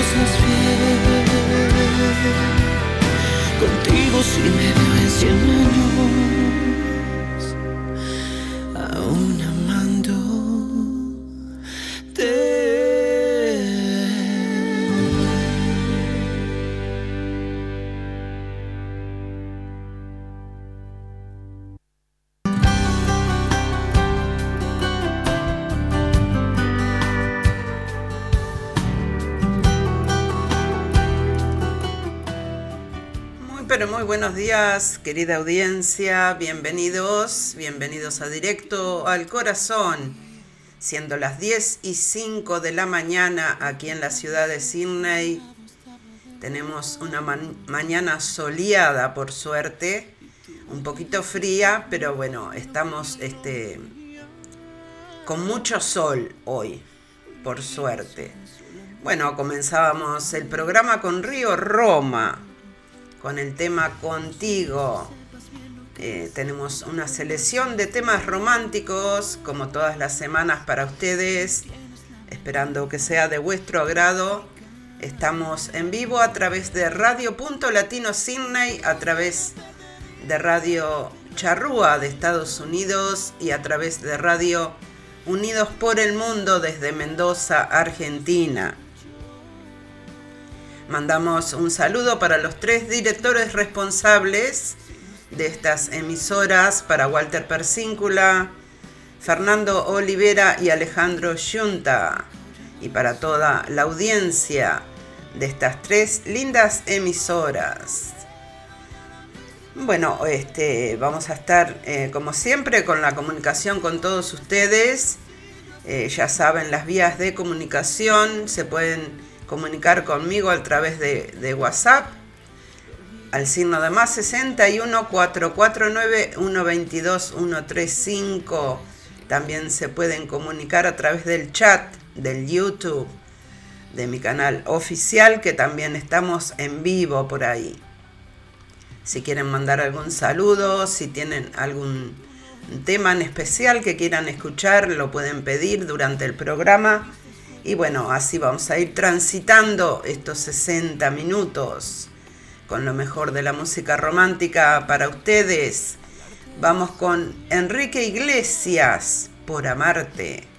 cosas bien. Contigo si me veo en cien años. Buenos días, querida audiencia. Bienvenidos, bienvenidos a Directo al Corazón. Siendo las 10 y 5 de la mañana aquí en la ciudad de Sydney, tenemos una mañana soleada, por suerte, un poquito fría, pero bueno, estamos este, con mucho sol hoy, por suerte. Bueno, comenzábamos el programa con Río Roma con el tema Contigo. Eh, tenemos una selección de temas románticos, como todas las semanas para ustedes, esperando que sea de vuestro agrado. Estamos en vivo a través de Radio Punto Latino Sydney, a través de Radio Charrúa de Estados Unidos y a través de Radio Unidos por el Mundo desde Mendoza, Argentina. Mandamos un saludo para los tres directores responsables de estas emisoras, para Walter Persíncula, Fernando Olivera y Alejandro Yunta, y para toda la audiencia de estas tres lindas emisoras. Bueno, este, vamos a estar eh, como siempre con la comunicación con todos ustedes. Eh, ya saben, las vías de comunicación se pueden comunicar conmigo a través de, WhatsApp al signo de más 61 449 122 135. También se pueden comunicar a través del chat del YouTube de mi canal oficial que también estamos en vivo por ahí. Si quieren mandar algún saludo, si tienen algún tema en especial que quieran escuchar, lo pueden pedir durante el programa y bueno, así vamos a ir transitando estos 60 minutos con lo mejor de la música romántica para ustedes. Vamos con Enrique Iglesias, por amarte.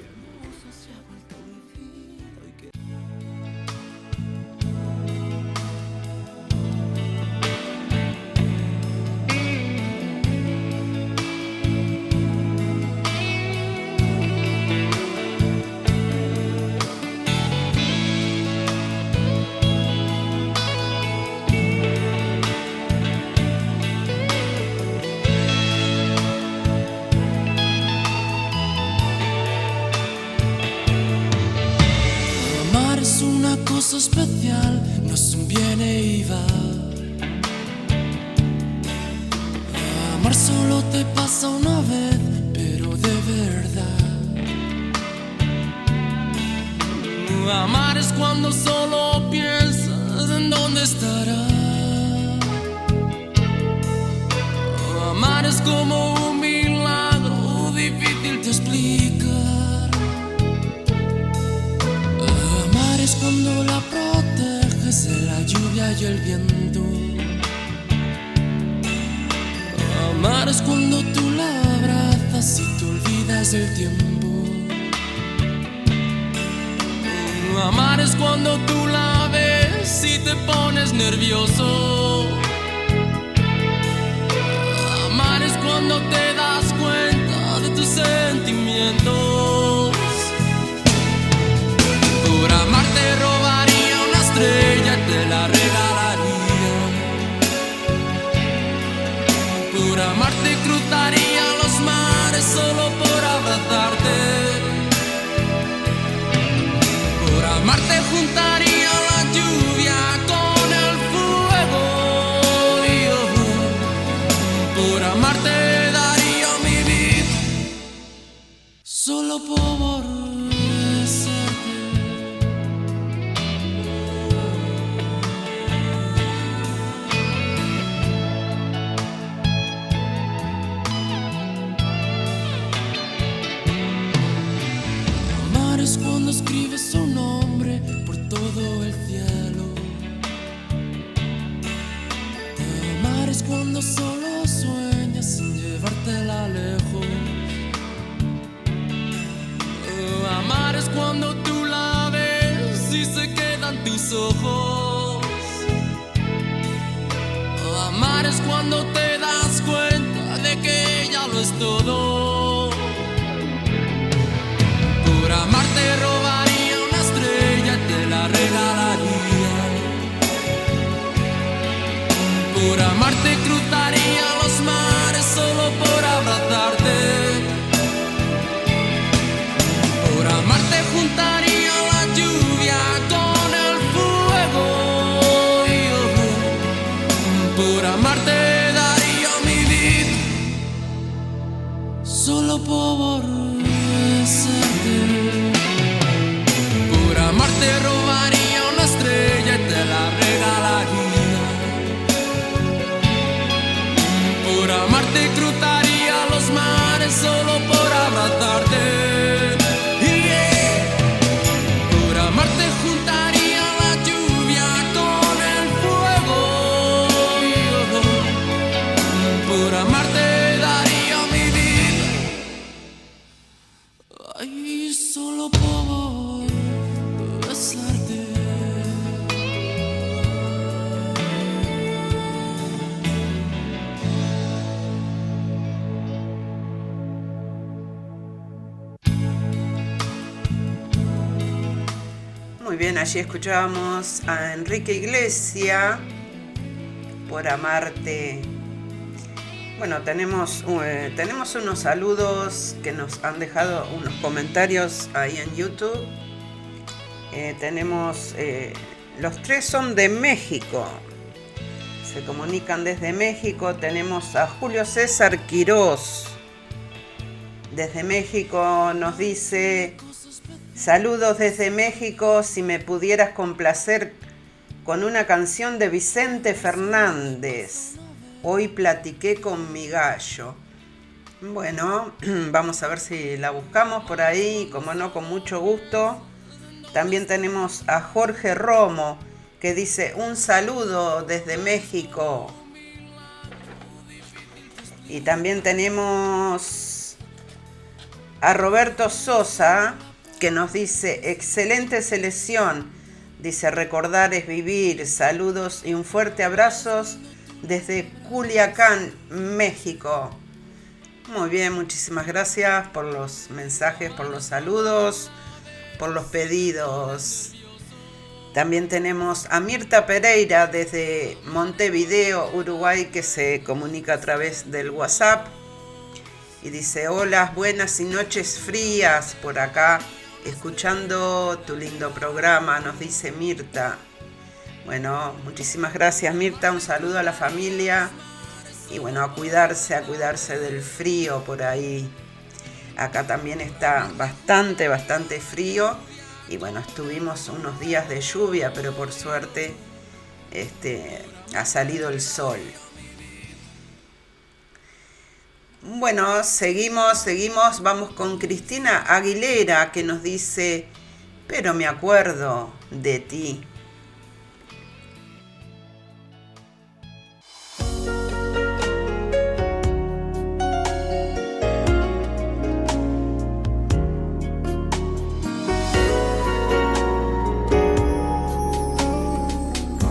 Muy bien, allí escuchábamos a Enrique Iglesia por amarte. Bueno, tenemos, eh, tenemos unos saludos que nos han dejado unos comentarios ahí en YouTube. Eh, tenemos, eh, los tres son de México. Se comunican desde México. Tenemos a Julio César Quirós. Desde México nos dice, saludos desde México, si me pudieras complacer con una canción de Vicente Fernández. Hoy platiqué con mi gallo. Bueno, vamos a ver si la buscamos por ahí, como no, con mucho gusto. También tenemos a Jorge Romo, que dice un saludo desde México. Y también tenemos a Roberto Sosa, que nos dice, excelente selección. Dice, recordar es vivir. Saludos y un fuerte abrazo desde Culiacán, México. Muy bien, muchísimas gracias por los mensajes, por los saludos, por los pedidos. También tenemos a Mirta Pereira desde Montevideo, Uruguay, que se comunica a través del WhatsApp. Y dice, hola, buenas y noches frías por acá, escuchando tu lindo programa, nos dice Mirta. Bueno, muchísimas gracias Mirta, un saludo a la familia y bueno, a cuidarse, a cuidarse del frío por ahí. Acá también está bastante, bastante frío y bueno, estuvimos unos días de lluvia, pero por suerte este, ha salido el sol. Bueno, seguimos, seguimos, vamos con Cristina Aguilera que nos dice, pero me acuerdo de ti.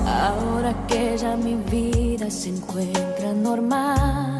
Ahora que ya mi vida se encuentra normal.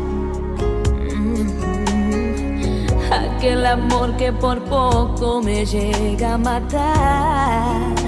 aquel amor que por poco me llega a matar.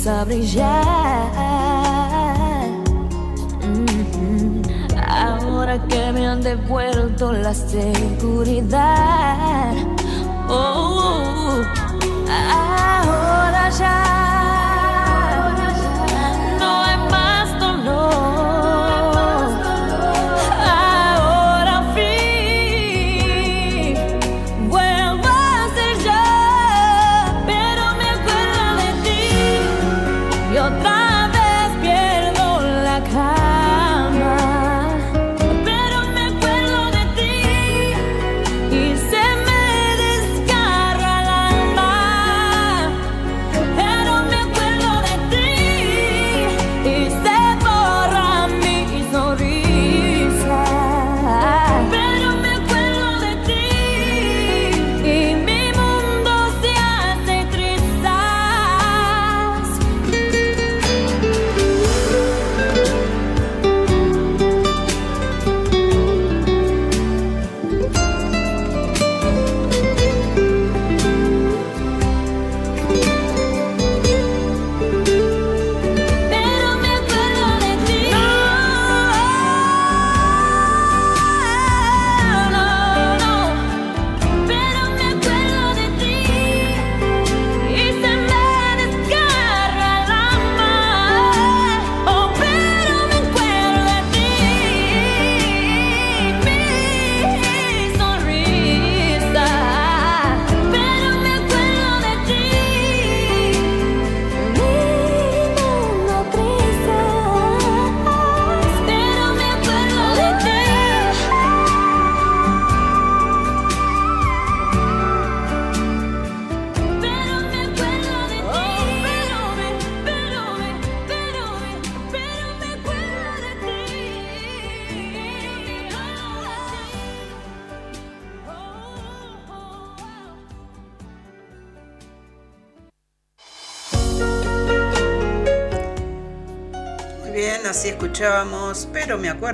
começa a brillar. Mm-hmm. Ahora que me han devuelto la seguridad. Oh, oh, oh. ahora ya.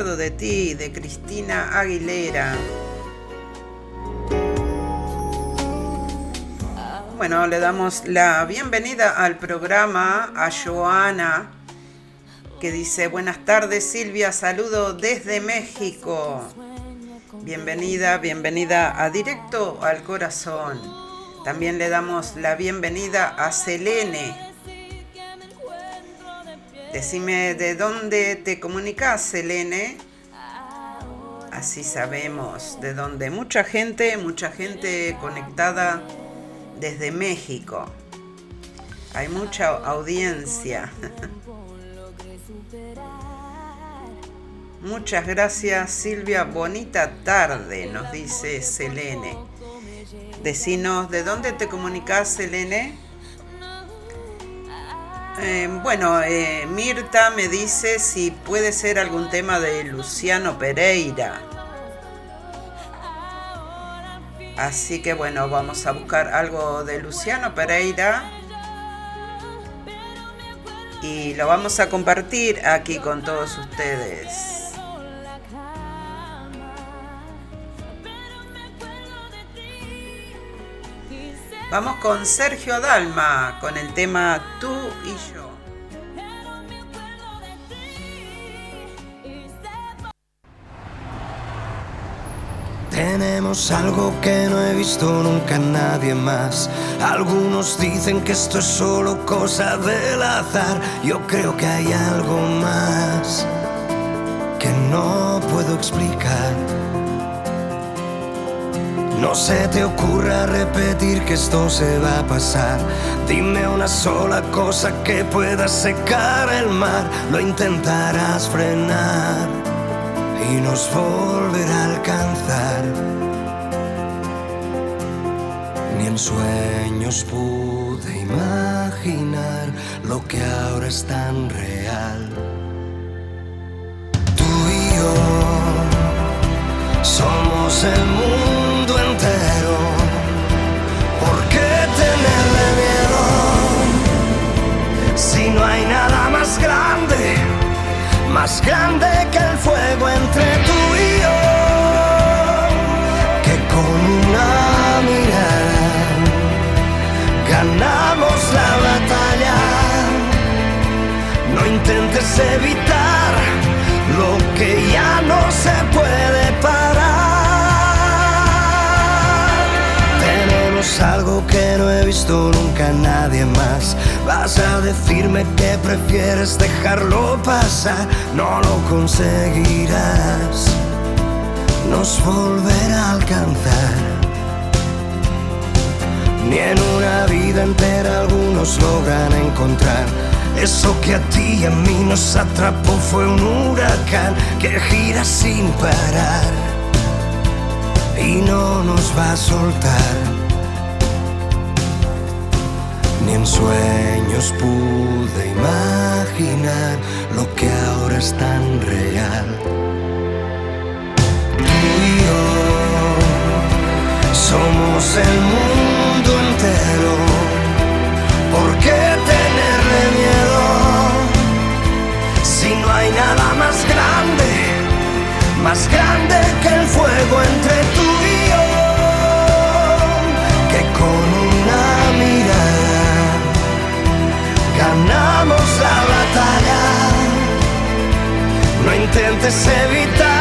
De ti, de Cristina Aguilera. Bueno, le damos la bienvenida al programa a Joana, que dice, buenas tardes Silvia, saludo desde México. Bienvenida, bienvenida a Directo al Corazón. También le damos la bienvenida a Selene, Decime de dónde te comunicas, Selene. Así sabemos de dónde. Mucha gente, mucha gente conectada desde México. Hay mucha audiencia. Muchas gracias Silvia, bonita tarde, nos dice Selene. Decinos, ¿de dónde te comunicas, Selene? Eh, bueno, eh, Mirta me dice si puede ser algún tema de Luciano Pereira. Así que bueno, vamos a buscar algo de Luciano Pereira y lo vamos a compartir aquí con todos ustedes. Vamos con Sergio Dalma con el tema Tú y yo. Tenemos algo que no he visto nunca nadie más. Algunos dicen que esto es solo cosa del azar. Yo creo que hay algo más que no puedo explicar. No se te ocurra repetir que esto se va a pasar. Dime una sola cosa que pueda secar el mar. Lo intentarás frenar y nos volverá a alcanzar. Ni en sueños pude imaginar lo que ahora es tan real. Tú y yo somos el mundo ¿Por qué tenerle miedo? Si no hay nada más grande, más grande que el fuego entre tú y yo, que con una mirada ganamos la batalla. No intentes evitar lo que ya no se puede que no he visto nunca nadie más. Vas a decirme que prefieres dejarlo pasar, no lo conseguirás. Nos volverá a alcanzar. Ni en una vida entera algunos logran encontrar. Eso que a ti y a mí nos atrapó fue un huracán que gira sin parar y no nos va a soltar. Ni en sueños pude imaginar lo que ahora es tan real. Tú y yo somos el mundo entero. ¿Por qué tenerle miedo si no hay nada más grande? Más grande que el fuego entre tú y yo, que con ganamos la batalla. No intentes evitar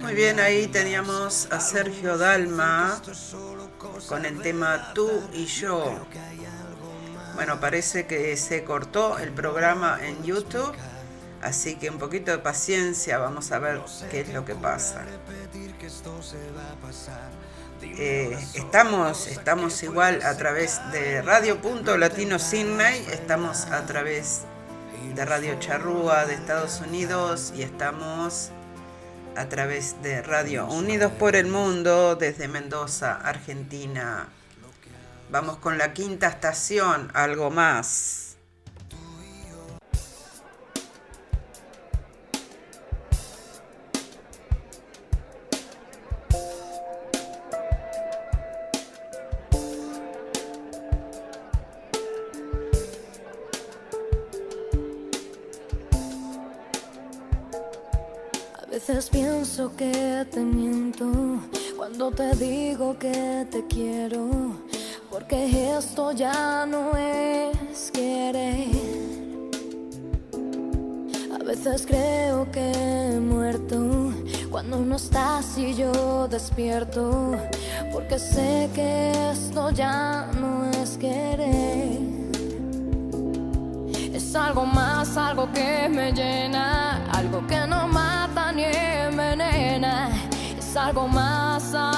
Muy bien, ahí teníamos a Sergio Dalma con el tema Tú y yo. Bueno, parece que se cortó el programa en YouTube, así que un poquito de paciencia, vamos a ver qué es lo que pasa. Eh, estamos, estamos igual a través de Radio Punto Latino Sydney, estamos a través de Radio Charrúa de Estados Unidos y estamos a través de Radio Unidos por el Mundo desde Mendoza, Argentina. Vamos con la quinta estación, algo más. Que te miento cuando te digo que te quiero, porque esto ya no es querer. A veces creo que he muerto cuando no estás y yo despierto, porque sé que esto ya no es querer. Es algo más, algo que me llena, algo más, algo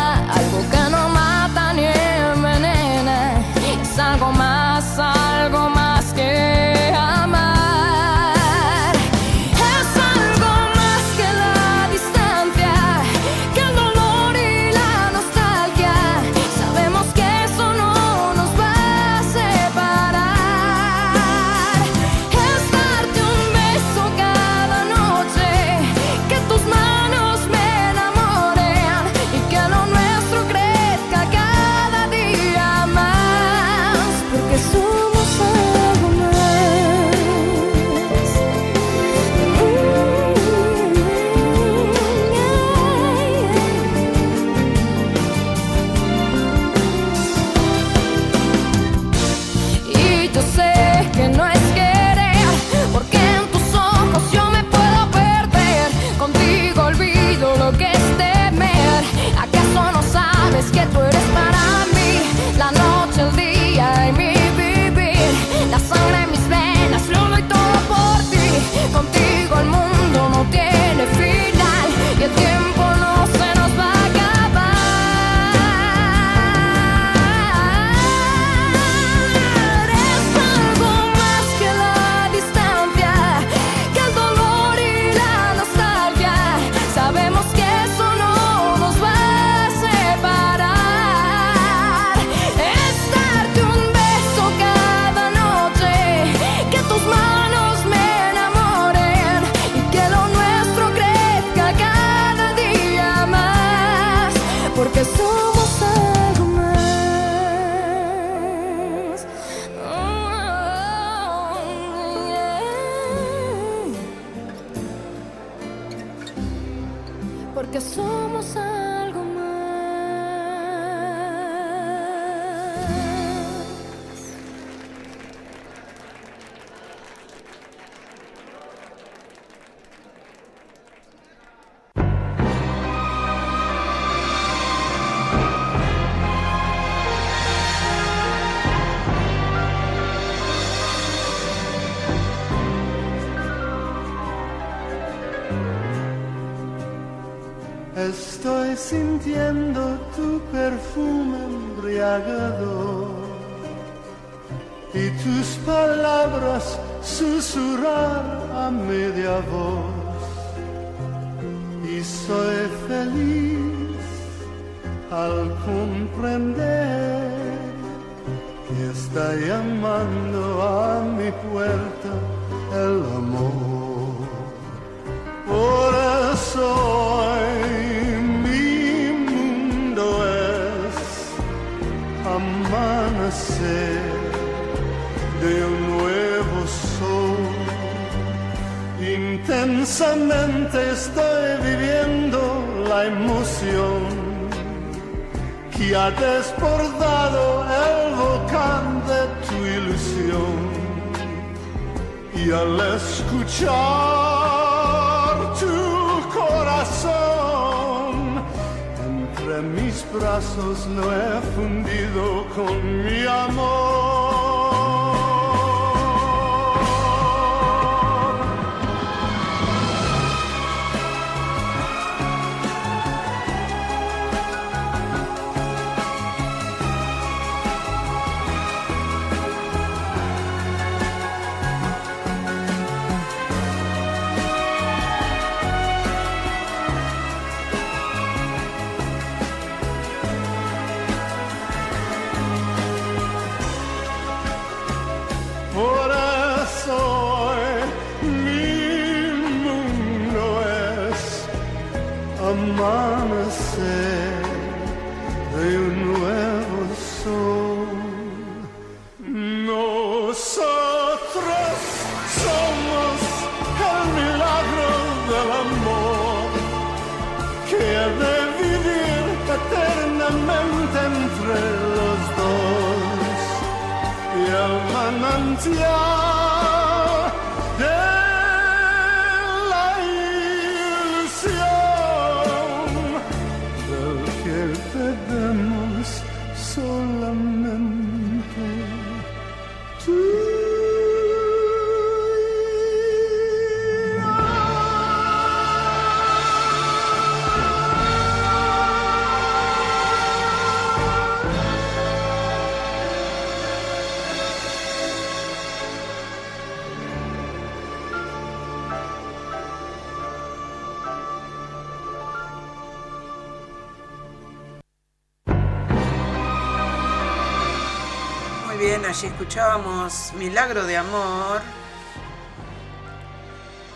Intensamente estoy viviendo la emoción que ha desbordado el volcán de tu ilusión. Y al escuchar tu corazón, entre mis brazos lo he fundido con mi amor. amanecer de un nuevo sol. Nosotros somos el milagro del amor que ha de vivir eternamente entre los dos y el manantial. Escuchábamos Milagro de Amor,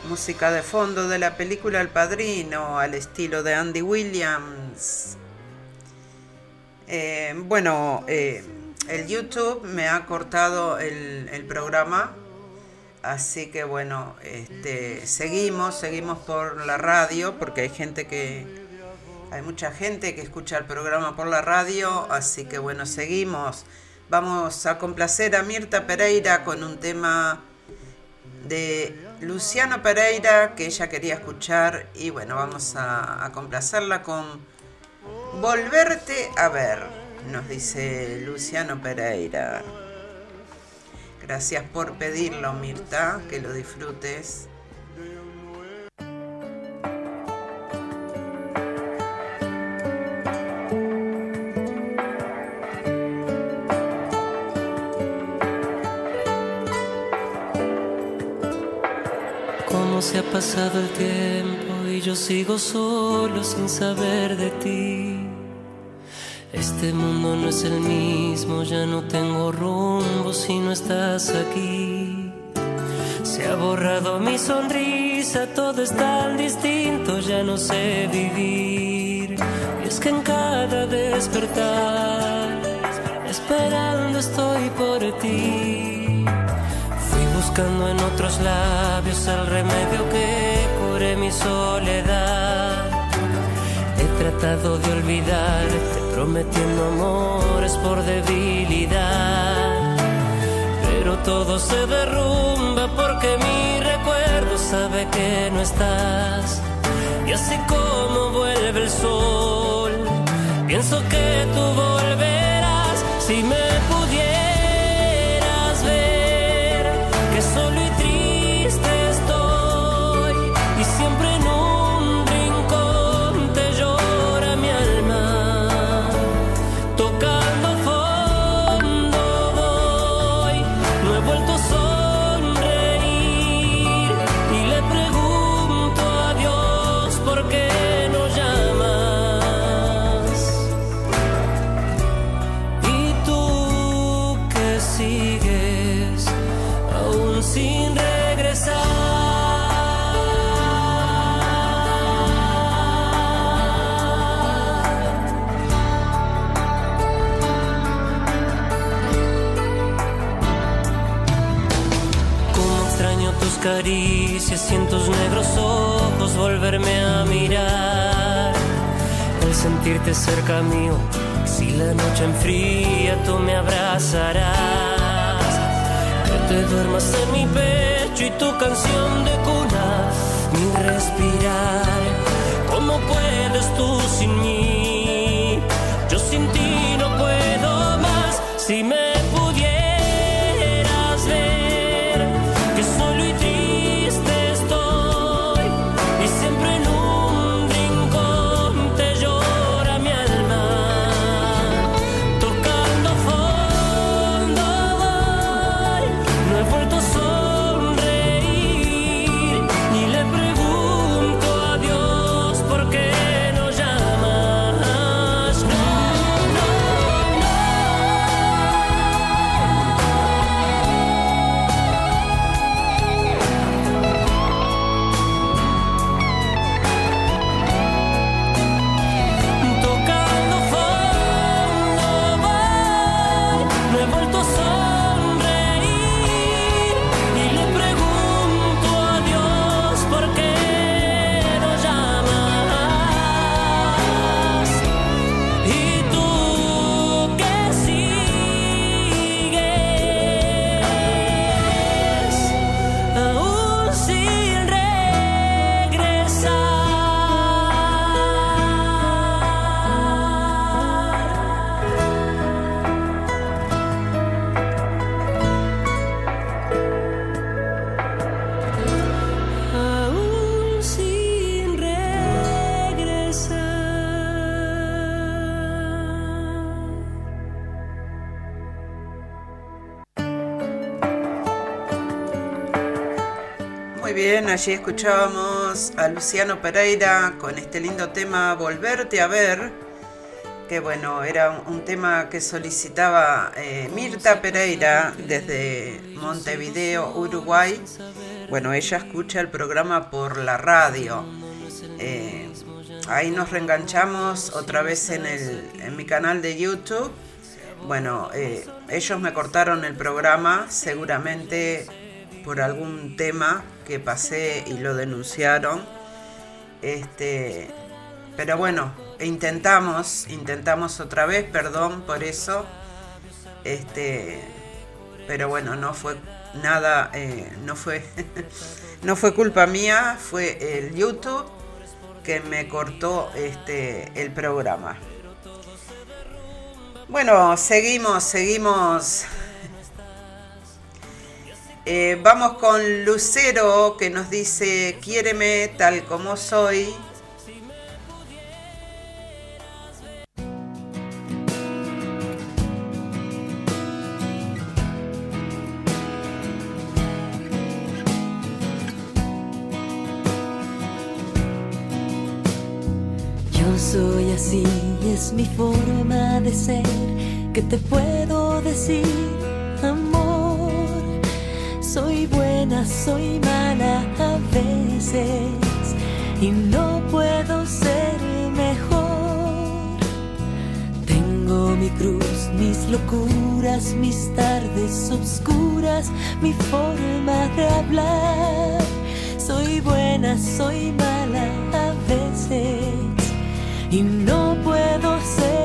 música de fondo de la película El Padrino, al estilo de Andy Williams. Eh, bueno, eh, el YouTube me ha cortado el, el programa, así que bueno, este, seguimos, seguimos por la radio, porque hay gente que, hay mucha gente que escucha el programa por la radio, así que bueno, seguimos. Vamos a complacer a Mirta Pereira con un tema de Luciano Pereira que ella quería escuchar y bueno, vamos a, a complacerla con Volverte a ver, nos dice Luciano Pereira. Gracias por pedirlo, Mirta, que lo disfrutes. Se ha pasado el tiempo y yo sigo solo sin saber de ti. Este mundo no es el mismo, ya no tengo rumbo si no estás aquí. Se ha borrado mi sonrisa, todo es tan distinto, ya no sé vivir. Y es que en cada despertar, esperando estoy por ti. Buscando en otros labios el remedio que cure mi soledad. He tratado de olvidarte, prometiendo amores por debilidad. Pero todo se derrumba porque mi recuerdo sabe que no estás. Y así como vuelve el sol, pienso que tú volverás si me duermas en mi pecho y tu canción de cuna, mi respirar. ¿Cómo puedes tú sin mí? Allí escuchábamos a Luciano Pereira con este lindo tema Volverte a ver, que bueno, era un tema que solicitaba eh, Mirta Pereira desde Montevideo, Uruguay. Bueno, ella escucha el programa por la radio. Eh, ahí nos reenganchamos otra vez en, el, en mi canal de YouTube. Bueno, eh, ellos me cortaron el programa, seguramente por algún tema que pasé y lo denunciaron. Este, pero bueno, intentamos, intentamos otra vez, perdón por eso. Este, pero bueno, no fue nada, eh, no fue, no fue culpa mía, fue el YouTube que me cortó este el programa. Bueno, seguimos, seguimos eh, vamos con Lucero que nos dice, quiéreme tal como soy. Yo soy así, es mi forma de ser, que te puedo decir, soy buena, soy mala a veces y no puedo ser mejor. Tengo mi cruz, mis locuras, mis tardes oscuras, mi forma de hablar. Soy buena, soy mala a veces y no puedo ser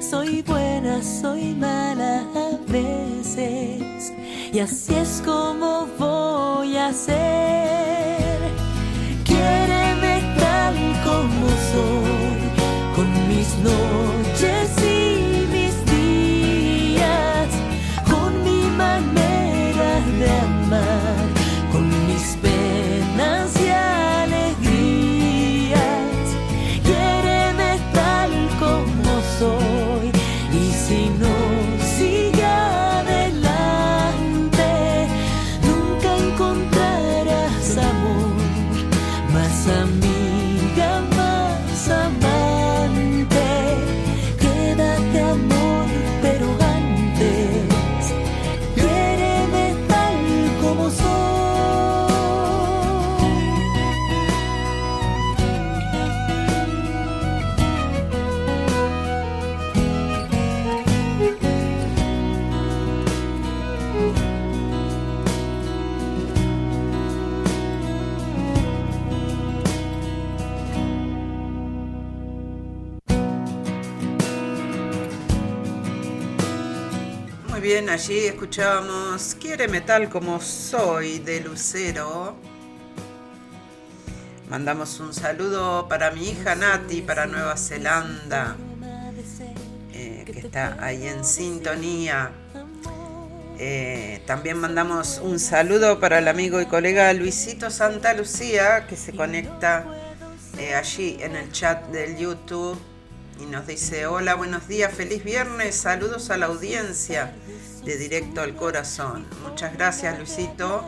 Soy buena, soy mala a veces. Y así es como bien, allí escuchábamos Quiéreme tal como soy de Lucero. Mandamos un saludo para mi hija Nati, para Nueva Zelanda, eh, que está ahí en sintonía. Eh, también mandamos un saludo para el amigo y colega Luisito Santa Lucía, que se conecta eh, allí en el chat del YouTube. Y nos dice, hola, buenos días, feliz viernes, saludos a la audiencia de Directo al Corazón. Muchas gracias, Luisito.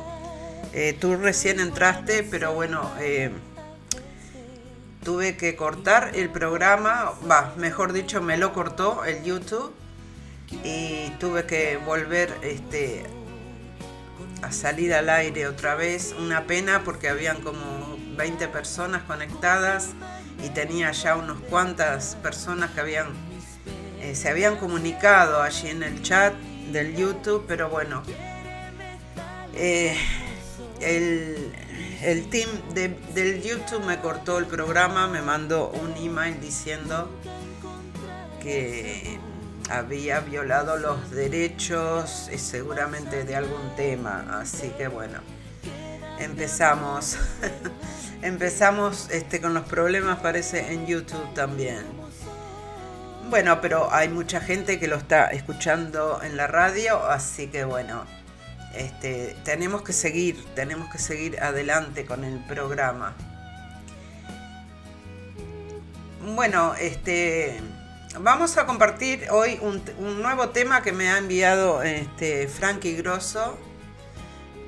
Eh, tú recién entraste, pero bueno, eh, tuve que cortar el programa, va, mejor dicho, me lo cortó el YouTube y tuve que volver este, a salir al aire otra vez. Una pena porque habían como 20 personas conectadas y tenía ya unas cuantas personas que habían eh, se habían comunicado allí en el chat del YouTube, pero bueno, eh, el, el, team del YouTube me cortó el programa, me mandó un email diciendo que había violado los derechos seguramente de algún tema, así que bueno, empezamos. empezamos este, con los problemas, parece, en YouTube también. Bueno, pero hay mucha gente que lo está escuchando en la radio, así que bueno, este, tenemos que seguir, tenemos que seguir adelante con el programa. Bueno, este, vamos a compartir hoy un, un nuevo tema que me ha enviado este, Frankie Grosso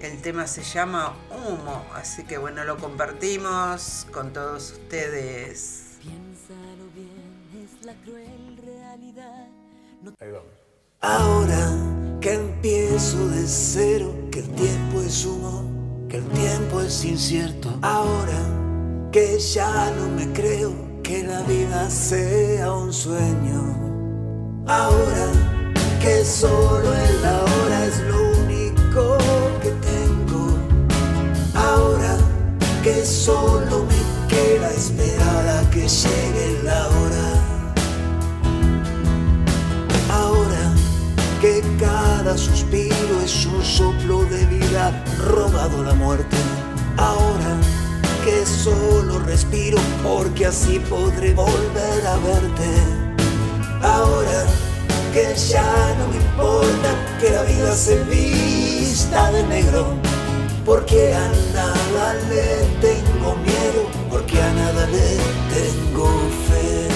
el tema se llama Humo, así que bueno, lo compartimos con todos ustedes. Ahora que empiezo de cero, que el tiempo es humo, que el tiempo es incierto. Ahora que ya no me creo que la vida sea un sueño. Ahora que solo el ahora es lo solo me queda esperar a que llegue la hora. Ahora que cada suspiro es un soplo de vida robado la muerte. Ahora que solo respiro porque así podré volver a verte. Ahora que ya no me importa que la vida se vista de negro porque a nada le tengo miedo, porque a nada le tengo fe.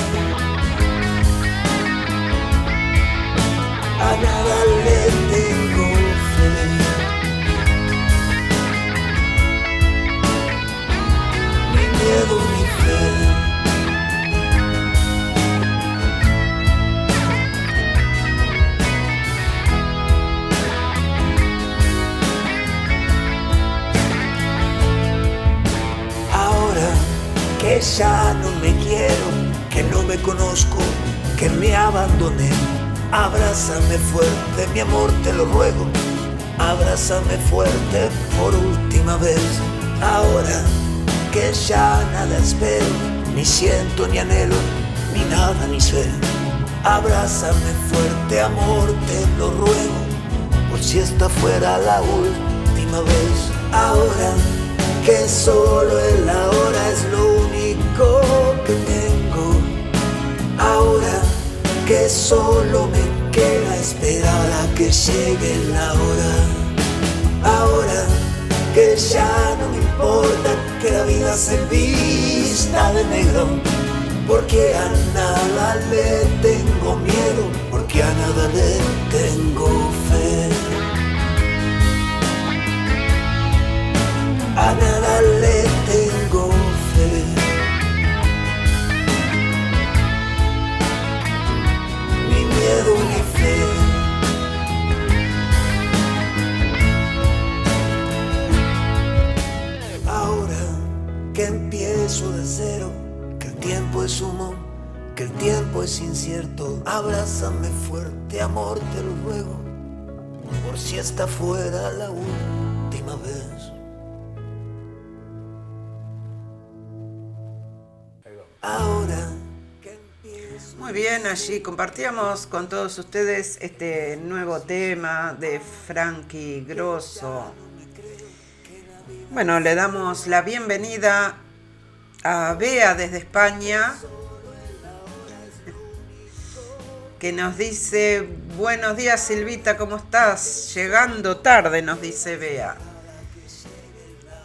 A nada le tengo fe. Ni miedo ni fe. Que ya no me quiero, que no me conozco, que me abandoné. Abrázame fuerte, mi amor, te lo ruego. Abrázame fuerte por última vez. Ahora que ya nada espero, ni siento ni anhelo, ni nada ni sé. Abrázame fuerte, amor, te lo ruego, por si esta fuera la última vez. Ahora que solo el ahora es lo único que tengo. Ahora que solo me queda esperar a que llegue la hora. Ahora que ya no me importa que la vida se vista de negro. Porque a nada le tengo miedo, porque a nada le tengo fe. A nada le tengo fe. Ni miedo ni fe. Ahora que empiezo de cero, que el tiempo es humo, que el tiempo es incierto, abrázame fuerte, amor, te lo ruego, por si esta fuera la última vez. Ahora Muy bien, allí compartíamos con todos ustedes este nuevo tema de Frankie Grosso. Bueno, le damos la bienvenida a Bea desde España, que nos dice, buenos días Silvita, ¿cómo estás? Llegando tarde, nos dice Bea.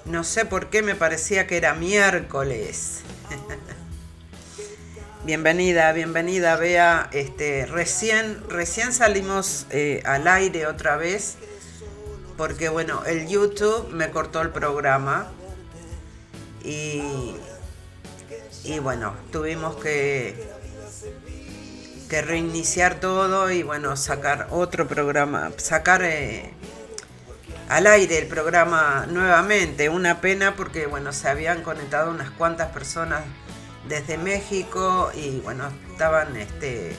No sé por qué me parecía que era miércoles. Bienvenida, bienvenida, Bea. Este, recién, recién salimos eh, al aire otra vez porque bueno, el YouTube me cortó el programa y, y bueno, tuvimos que, que reiniciar todo y bueno, sacar otro programa, sacar eh, al aire el programa nuevamente. Una pena porque bueno, se habían conectado unas cuantas personas desde México y bueno, estaban este,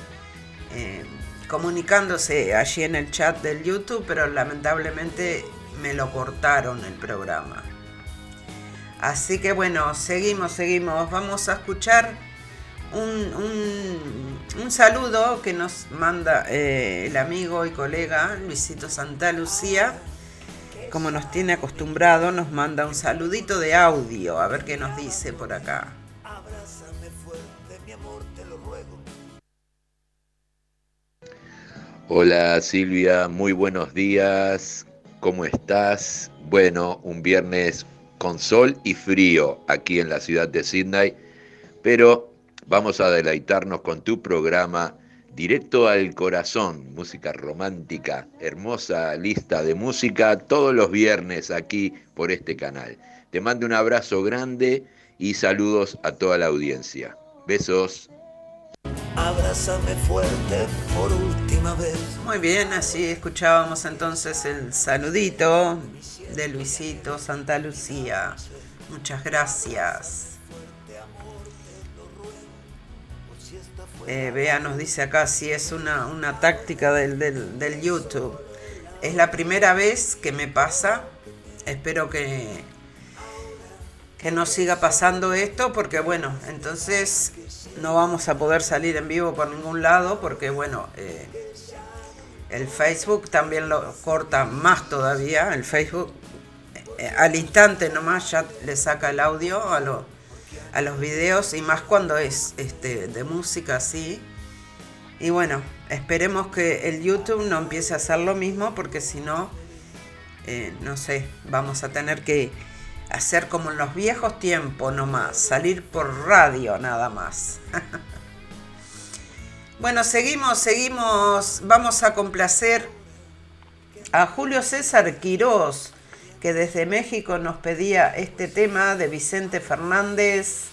eh, comunicándose allí en el chat del YouTube, pero lamentablemente me lo cortaron el programa. Así que bueno, seguimos, seguimos. Vamos a escuchar un, saludo que nos manda eh, el amigo y colega Luisito Santa Lucía. Como nos tiene acostumbrado, nos manda un saludito de audio. A ver qué nos dice por acá. Hola Silvia, muy buenos días. ¿Cómo estás? Bueno, un viernes con sol y frío aquí en la ciudad de Sydney, pero vamos a deleitarnos con tu programa Directo al Corazón, música romántica, hermosa lista de música todos los viernes aquí por este canal. Te mando un abrazo grande y saludos a toda la audiencia. Besos. Abrázame fuerte por última vez. Muy bien, así escuchábamos entonces el saludito de Luisito Santa Lucía. Muchas gracias. Eh, Bea nos dice acá si es una, una táctica del, del, del YouTube. Es la primera vez que me pasa. Espero que, que no siga pasando esto porque bueno, entonces no vamos a poder salir en vivo por ningún lado porque bueno, eh, el Facebook también lo corta más todavía, el Facebook eh, al instante nomás ya le saca el audio a, a los videos y más cuando es este, de música así. Y bueno, esperemos que el YouTube no empiece a hacer lo mismo porque si no, eh, no sé, vamos a tener que hacer como en los viejos tiempos nomás, salir por radio nada más. bueno, seguimos, seguimos, vamos a complacer a Julio César Quirós, que desde México nos pedía este tema de Vicente Fernández.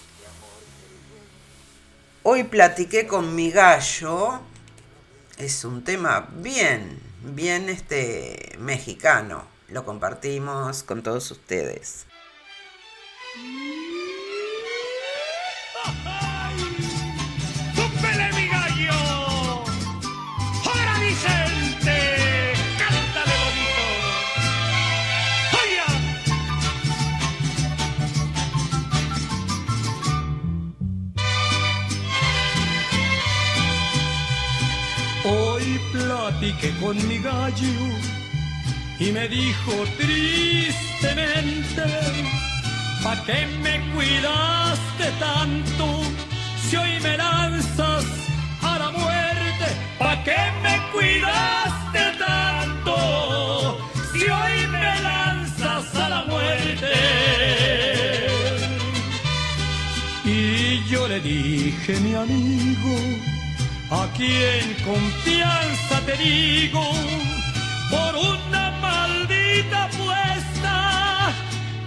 Hoy platiqué con mi gallo. Es un tema bien, bien este mexicano. Lo compartimos con todos ustedes. Hoy platiqué con mi gallo y me dijo tristemente, ¿pa' qué me cuidaste tanto? Si hoy me lanzas a la muerte, ¿pa' qué me cuidaste tanto? Si hoy me lanzas a la muerte. Y yo le dije, mi amigo, aquí en confianza te digo, por una maldita apuesta,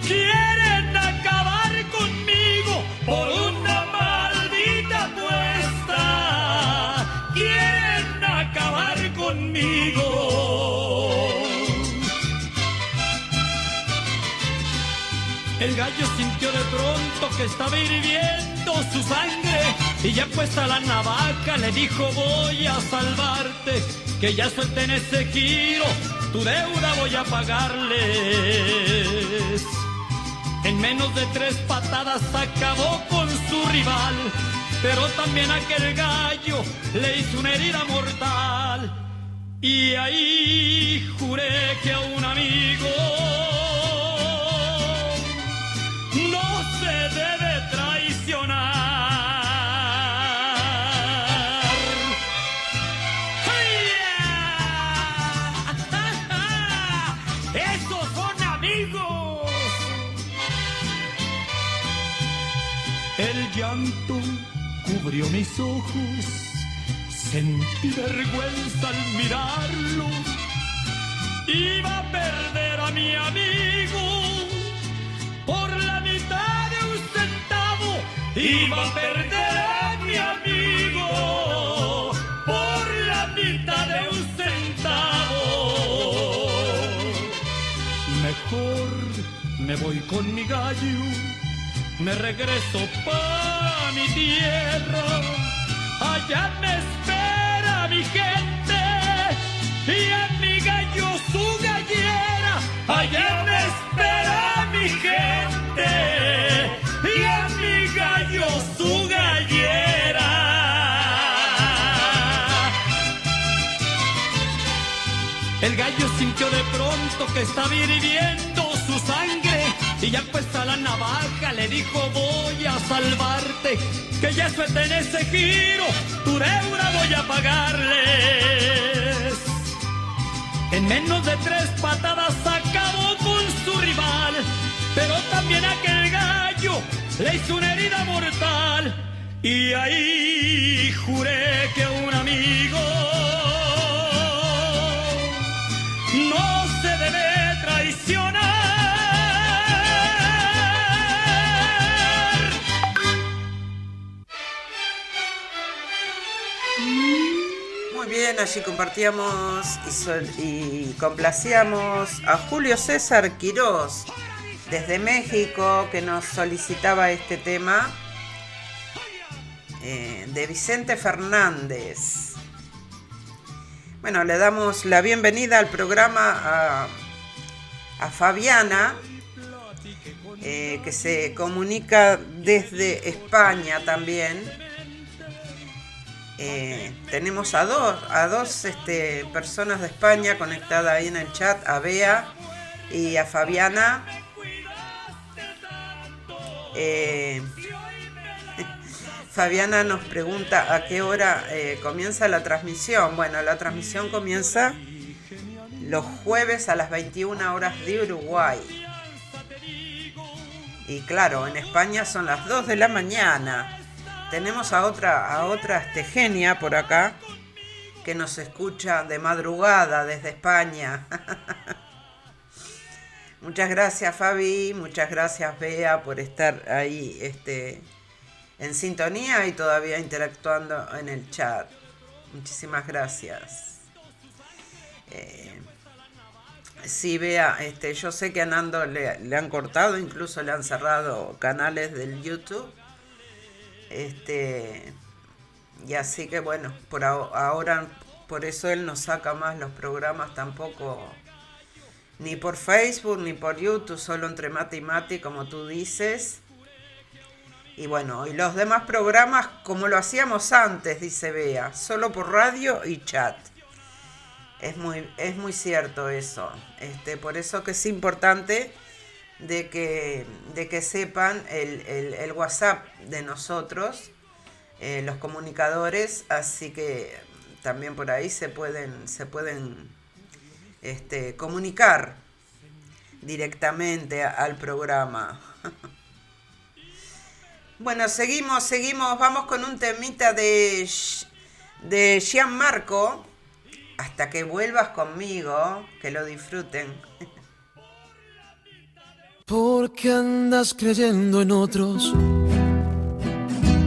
quieren acabar conmigo, por una maldita apuesta, quieren acabar conmigo. El gallo sintió de pronto que estaba hirviendo su sangre y ya puesta la navaja le dijo voy a salvarte, que ya suelten ese giro, tu deuda voy a pagarles. En menos de tres patadas acabó con su rival, pero también aquel gallo le hizo una herida mortal. Y ahí juré que a un amigo Cubrió mis ojos. Sentí vergüenza al mirarlo. Iba a perder a mi amigo por la mitad de un centavo. Iba a perder a mi amigo por la mitad de un centavo. Mejor me voy con mi gallo, me regreso pa' mi tierra. Allá me espera mi gente y a mi gallo su gallera. Allá me espera mi gente y a mi gallo su gallera. El gallo sintió de pronto que estaba hirviendo su sangre y ya puesta la navaja le dijo voy a salvarte, que ya suelten ese giro, tu deuda voy a pagarles. En menos de tres patadas acabó con su rival, pero también aquel gallo le hizo una herida mortal y ahí juré que un amigo no se debe traicionar. Allí compartíamos y, complacíamos a Julio César Quirós desde México que nos solicitaba este tema eh, de Vicente Fernández. Bueno, le damos la bienvenida al programa a, a Fabiana, eh, que se comunica desde España también. Eh, tenemos a dos, a dos este, personas de España conectadas ahí en el chat, a Bea y a Fabiana. Eh, Fabiana nos pregunta a qué hora eh, comienza la transmisión. Bueno, la transmisión comienza los jueves a las 21 horas de Uruguay. Y claro, en España son las 2 de la mañana. Tenemos a otra, a otra este, genia por acá que nos escucha de madrugada desde España. muchas gracias Fabi, muchas gracias Bea por estar ahí este, en sintonía y todavía interactuando en el chat. Muchísimas gracias. Eh, sí, Bea, este, yo sé que a Nando le han cortado, incluso le han cerrado canales del YouTube. Este, y así que bueno, por aho- ahora por eso él no saca más los programas tampoco ni por Facebook ni por YouTube, solo entre mate y mate, como tú dices. Y bueno, y los demás programas como lo hacíamos antes, dice Bea, solo por radio y chat. Es muy, es muy cierto eso. Este, por eso que es importante de que, de que sepan el, el- WhatsApp de nosotros, eh, los comunicadores, así que también por ahí se pueden, se pueden este, comunicar directamente al programa. bueno, seguimos, seguimos, vamos con un temita de, de Gianmarco, hasta que vuelvas conmigo, que lo disfruten. Porque andas creyendo en otros,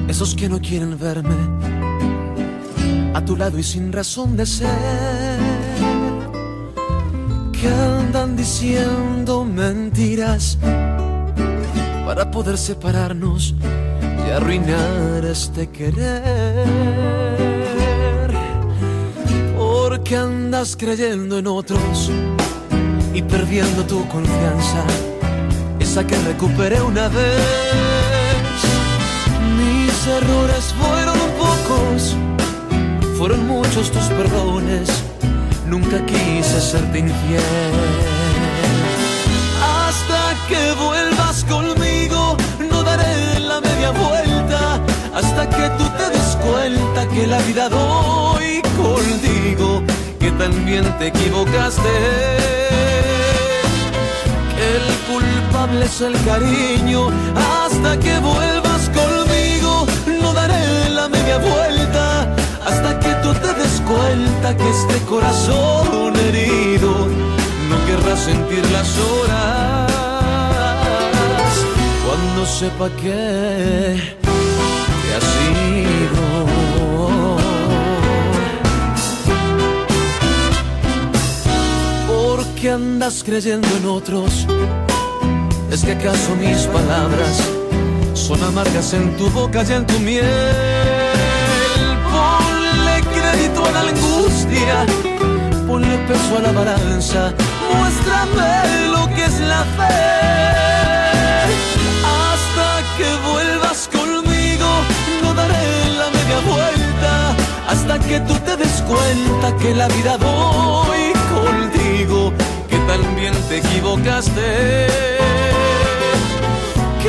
esos que no quieren verme a tu lado y sin razón de ser, que andan diciendo mentiras para poder separarnos y arruinar este querer. Porque andas creyendo en otros y perdiendo tu confianza esa que recuperé una vez. Mis errores fueron pocos, fueron muchos tus perdones, nunca quise serte infiel. Hasta que vuelvas conmigo, no daré la media vuelta, hasta que tú te des cuenta que la vida doy contigo, que también te equivocaste el culpable hables el cariño hasta que vuelvas conmigo. No daré la media vuelta hasta que tú te des cuenta que este corazón herido no querrá sentir las horas cuando sepa que te has ido. Porque andas creyendo en otros ¿Es que acaso mis palabras son amargas en tu boca y en tu miel? Ponle crédito a la angustia, ponle peso a la balanza, muéstrame lo que es la fe. Hasta que vuelvas conmigo, no daré la media vuelta, hasta que tú te des cuenta que la vida voy contigo, que también te equivocaste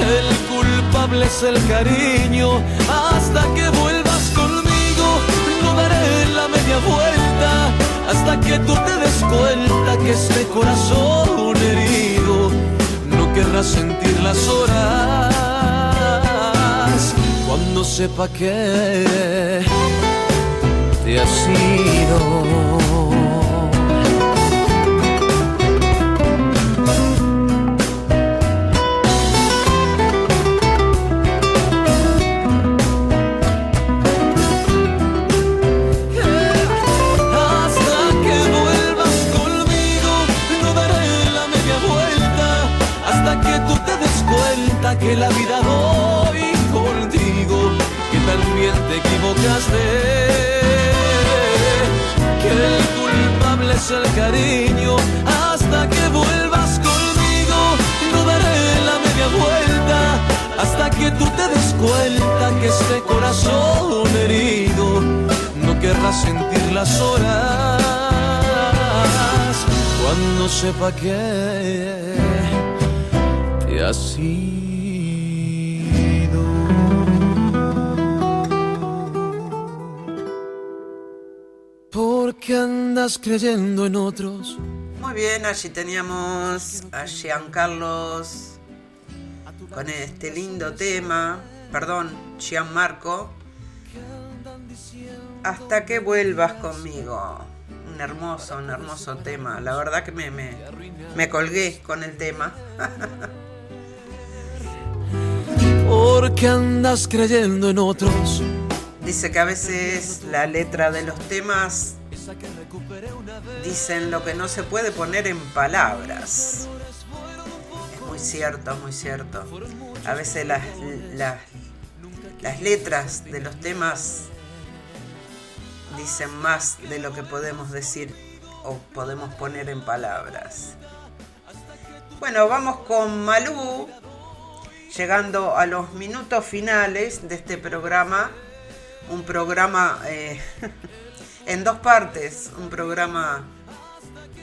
el culpable es el cariño. Hasta que vuelvas conmigo, no daré la media vuelta. Hasta que tú te des cuenta que este corazón herido no querrá sentir las horas. Cuando sepa que te has ido. Que la vida voy contigo, que también te equivocaste. Que el culpable es el cariño. Hasta que vuelvas conmigo, no daré la media vuelta. Hasta que tú te des cuenta que este corazón herido no querrá sentir las horas cuando sepa que te has ido. Creyendo en otros. Muy bien, allí teníamos a Giancarlos con este lindo tema, perdón, Gianmarco, hasta que vuelvas conmigo. Un hermoso, un hermoso tema. La verdad que me, me, me colgué con el tema. Porque andas creyendo en otros. Dice que a veces la letra de los temas dicen lo que no se puede poner en palabras. Es muy cierto, muy cierto. A veces las, las, las letras de los temas dicen más de lo que podemos decir o podemos poner en palabras. Bueno, vamos con Malú, llegando a los minutos finales de este programa. Un programa eh, en dos partes, un programa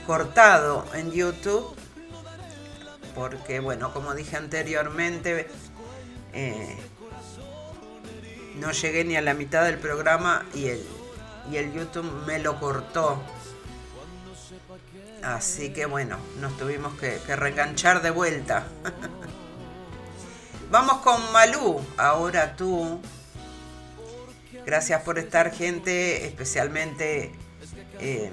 cortado en YouTube, porque bueno, como dije anteriormente, eh, no llegué ni a la mitad del programa y el, y el YouTube me lo cortó. Así que bueno, nos tuvimos que, que reenganchar de vuelta. Vamos con Malú, ahora tú. Gracias por estar gente, especialmente eh,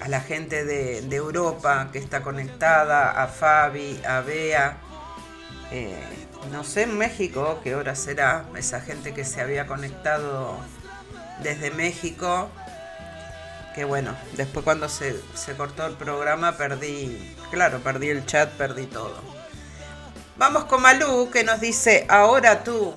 a la gente de, Europa que está conectada, a Fabi, a Bea. Eh, no sé en México qué hora será esa gente que se había conectado desde México. Que bueno, después cuando se, se cortó el programa perdí, claro, perdí el chat, perdí todo. Vamos con Malú que nos dice, ahora tú.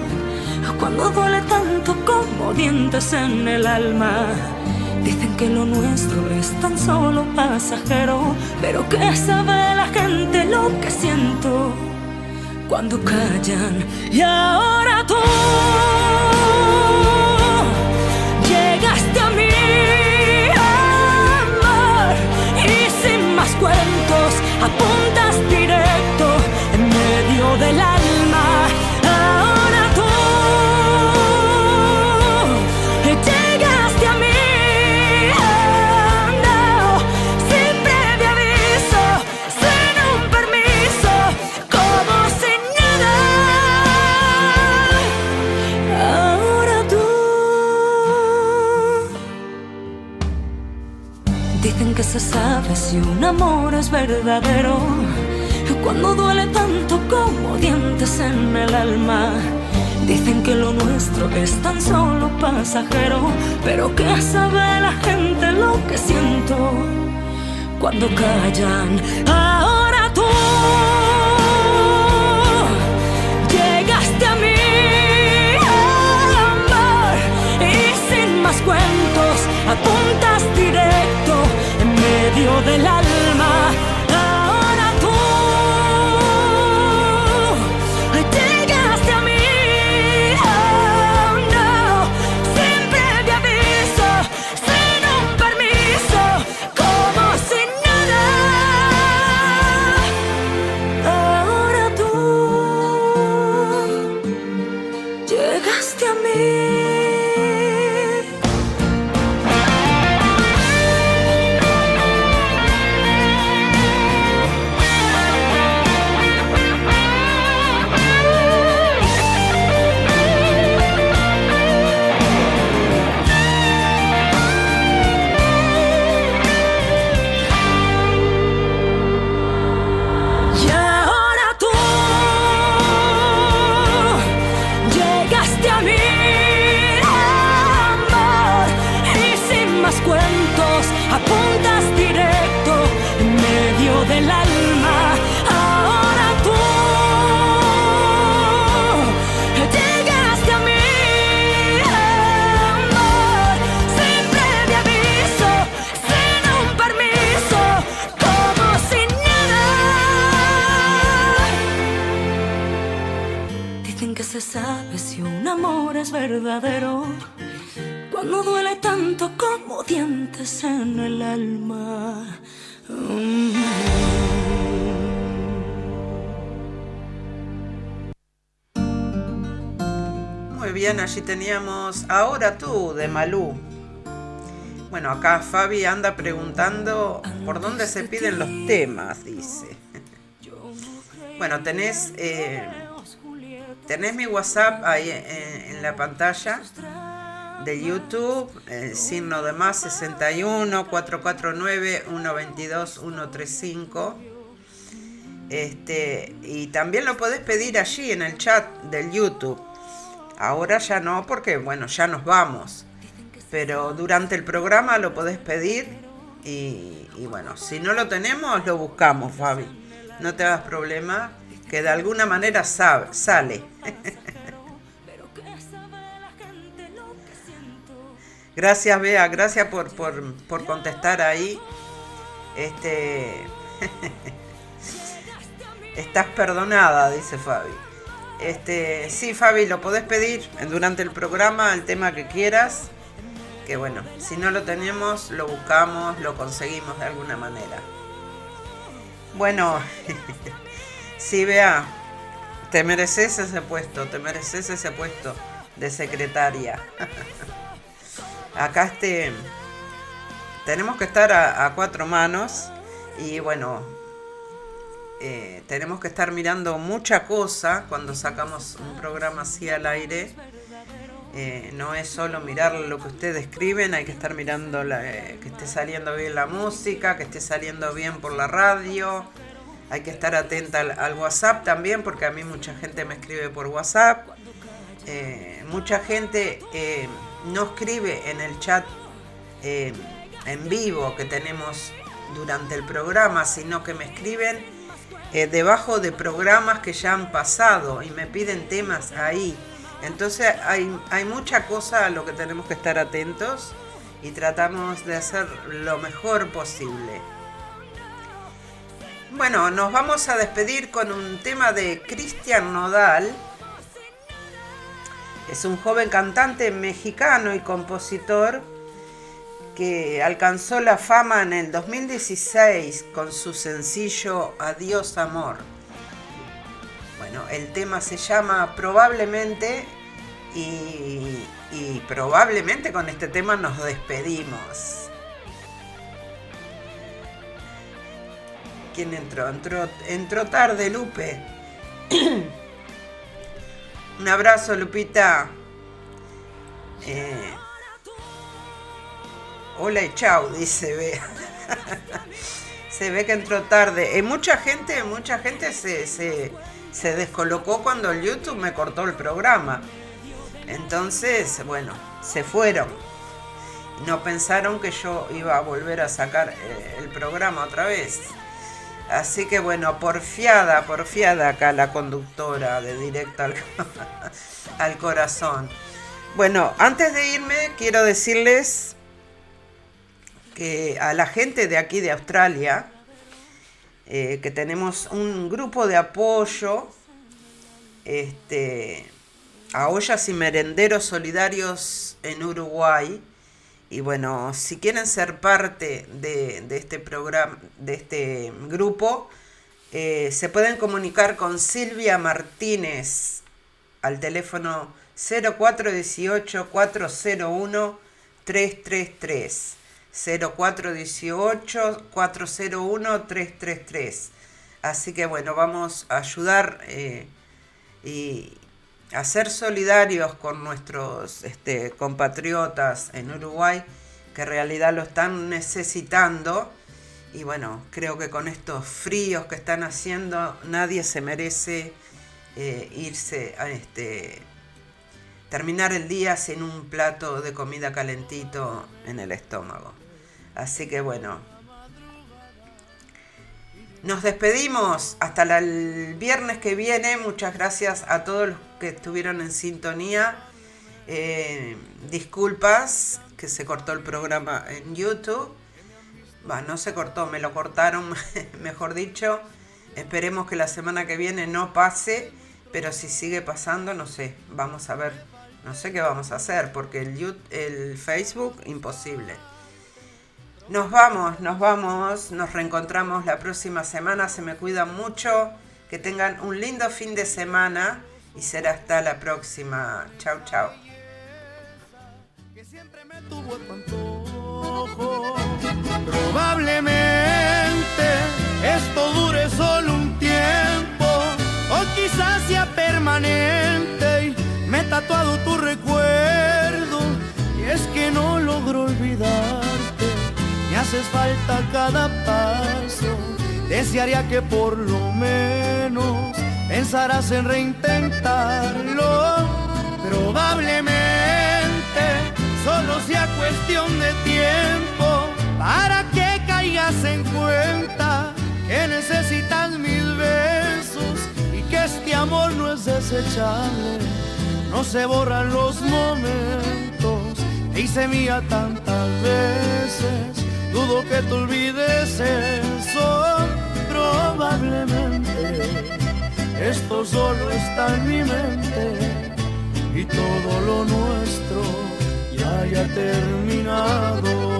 cuando duele tanto como dientes en el alma. Dicen que lo nuestro es tan solo pasajero, pero que sabe la gente lo que siento. cuando callan. Y ahora tú se sabe si un amor es verdadero cuando duele tanto como dientes en el alma. Dicen que lo nuestro es tan solo pasajero, pero que sabe la gente lo que siento cuando callan. Ahora tú llegaste a mí, amor, y sin más cuentos apuntas directo medio del alma. Ahora tú llegaste a mí, oh no, sin previo aviso, sin un permiso, como sin nada. Ahora tú llegaste a mí. Teníamos Ahora tú de Malú. Bueno, acá Fabi anda preguntando por dónde se piden los temas, dice. Bueno, tenés, eh, tenés mi WhatsApp ahí en, la pantalla de YouTube, signo de más 61 449 122 135. Este, y también lo podés pedir allí en el chat del YouTube. Ahora ya no, porque bueno, ya nos vamos. Pero durante el programa lo podés pedir y, bueno, si no lo tenemos, lo buscamos, Fabi. No te hagas problema, que de alguna manera sale. Gracias, Bea, gracias por, por, por contestar ahí. Este. Estás perdonada, dice Fabi. Este, sí, Fabi, lo podés pedir durante el programa, el tema que quieras. Que bueno, si no lo tenemos, lo buscamos, lo conseguimos de alguna manera. Bueno, sí, Bea, te mereces ese puesto, te mereces ese puesto de secretaria. Acá este tenemos que estar a cuatro manos y bueno, eh, tenemos que estar mirando mucha cosa cuando sacamos un programa así al aire. Eh, no es solo mirar lo que ustedes escriben, hay que estar mirando eh, que esté saliendo bien la música, que esté saliendo bien por la radio. Hay que estar atenta al, WhatsApp también, porque a mí mucha gente me escribe por WhatsApp. Mucha gente no escribe en el chat en vivo que tenemos durante el programa, sino que me escriben eh, debajo de programas que ya han pasado y me piden temas ahí. Entonces hay, hay mucha cosa a lo que tenemos que estar atentos y tratamos de hacer lo mejor posible. Bueno, nos vamos a despedir con un tema de Cristian Nodal. Es un joven cantante mexicano y compositor que alcanzó la fama en el 2016 con su sencillo Adiós Amor. Bueno, el tema se llama Probablemente y, probablemente con este tema nos despedimos. ¿Quién entró? Entró, entró tarde, Lupe. Un abrazo, Lupita. Eh, hola y chau, dice Bea. se ve que entró tarde. Eh, mucha gente, mucha gente se, se, se descolocó cuando el YouTube me cortó el programa. Entonces, bueno, se fueron. No pensaron que yo iba a volver a sacar eh, el programa otra vez. Así que bueno, porfiada, porfiada acá la conductora de directo al, al corazón. Bueno, antes de irme, quiero decirles que a la gente de aquí de Australia, eh, que tenemos un grupo de apoyo este, a ollas y merenderos solidarios en Uruguay, y bueno, si quieren ser parte de, este programa, de este grupo, eh, se pueden comunicar con Silvia Martínez al teléfono 0418 401 333. 0418 401 333. Así que bueno, vamos a ayudar eh, y, a ser solidarios con nuestros este, compatriotas en Uruguay que en realidad lo están necesitando. Y bueno, creo que con estos fríos que están haciendo, nadie se merece eh, irse a este terminar el día sin un plato de comida calentito en el estómago. Así que bueno, nos despedimos hasta el viernes que viene. Muchas gracias a todos los que estuvieron en sintonía. Eh, disculpas que se cortó el programa en YouTube. no se cortó, me lo cortaron, mejor dicho. Esperemos que la semana que viene no pase, pero si sigue pasando, no sé, vamos a ver, no sé qué vamos a hacer, porque el, YouTube, el Facebook, imposible. Nos vamos, nos vamos, nos reencontramos la próxima semana, se me cuidan mucho, que tengan un lindo fin de semana y será hasta la próxima. Me tuvo Probablemente esto dure solo un tiempo. O quizás sea permanente y me he tatuado tu recuerdo. Y es que no logro olvidarte, me haces falta cada paso, desearía que por lo menos pensarás en reintentarlo. Probablemente solo sea cuestión de tiempo para que caigas en cuenta que necesitas mil besos y que este amor no es desechable. No se borran los momentos, te hice mía tantas veces, dudo que te olvides eso, probablemente esto solo está en mi mente y todo lo nuestro ya haya terminado.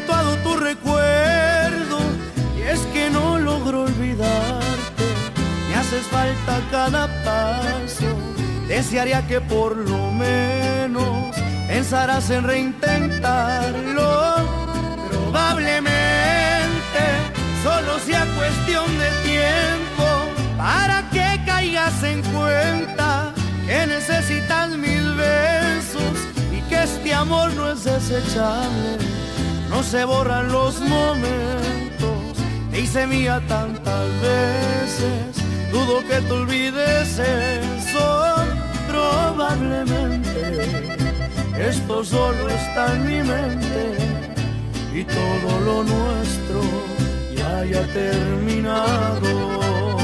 Tatuado tu recuerdo y es que no logro olvidarte. Me haces falta cada paso. Desearía que por lo menos pensarás en reintentarlo. Probablemente solo sea cuestión de tiempo para que caigas en cuenta que necesitas mil besos y que este amor no es desechable, no se borran los momentos. Te hice mía tantas veces, dudo que te olvides eso. Probablemente esto solo está en mi mente y todo lo nuestro ya haya terminado.